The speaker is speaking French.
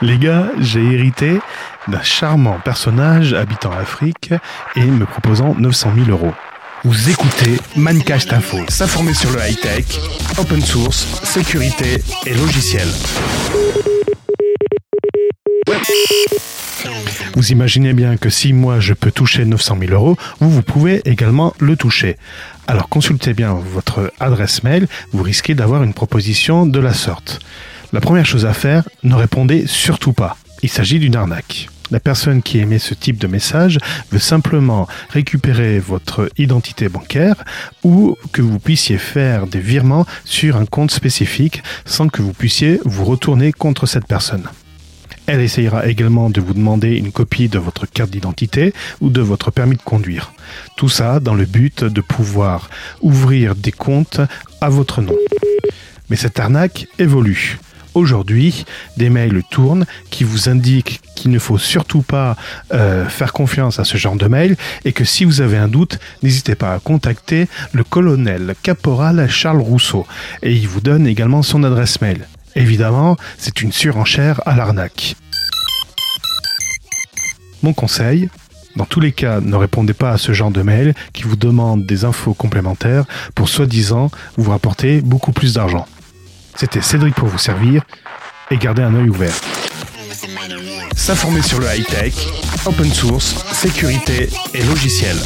Les gars, j'ai hérité d'un charmant personnage habitant Afrique et me proposant 900 000 euros. Vous écoutez Mancast Info, s'informer sur le high-tech, open source, sécurité et logiciel. Vous imaginez bien que si moi je peux toucher 900 000 euros, vous, vous pouvez également le toucher. Alors consultez bien votre adresse mail, vous risquez d'avoir une proposition de la sorte. La première chose à faire, ne répondez surtout pas. Il s'agit d'une arnaque. La personne qui émet ce type de message veut simplement récupérer votre identité bancaire ou que vous puissiez faire des virements sur un compte spécifique sans que vous puissiez vous retourner contre cette personne. Elle essayera également de vous demander une copie de votre carte d'identité ou de votre permis de conduire. Tout ça dans le but de pouvoir ouvrir des comptes à votre nom. Mais cette arnaque évolue. Aujourd'hui, des mails tournent qui vous indiquent qu'il ne faut surtout pas euh, faire confiance à ce genre de mail et que si vous avez un doute, n'hésitez pas à contacter le colonel caporal Charles Rousseau et il vous donne également son adresse mail. Évidemment, c'est une surenchère à l'arnaque. Mon conseil, dans tous les cas, ne répondez pas à ce genre de mail qui vous demande des infos complémentaires pour soi-disant vous rapporter beaucoup plus d'argent. C'était Cédric pour vous servir et garder un œil ouvert. S'informer sur le high-tech, open source, sécurité et logiciel.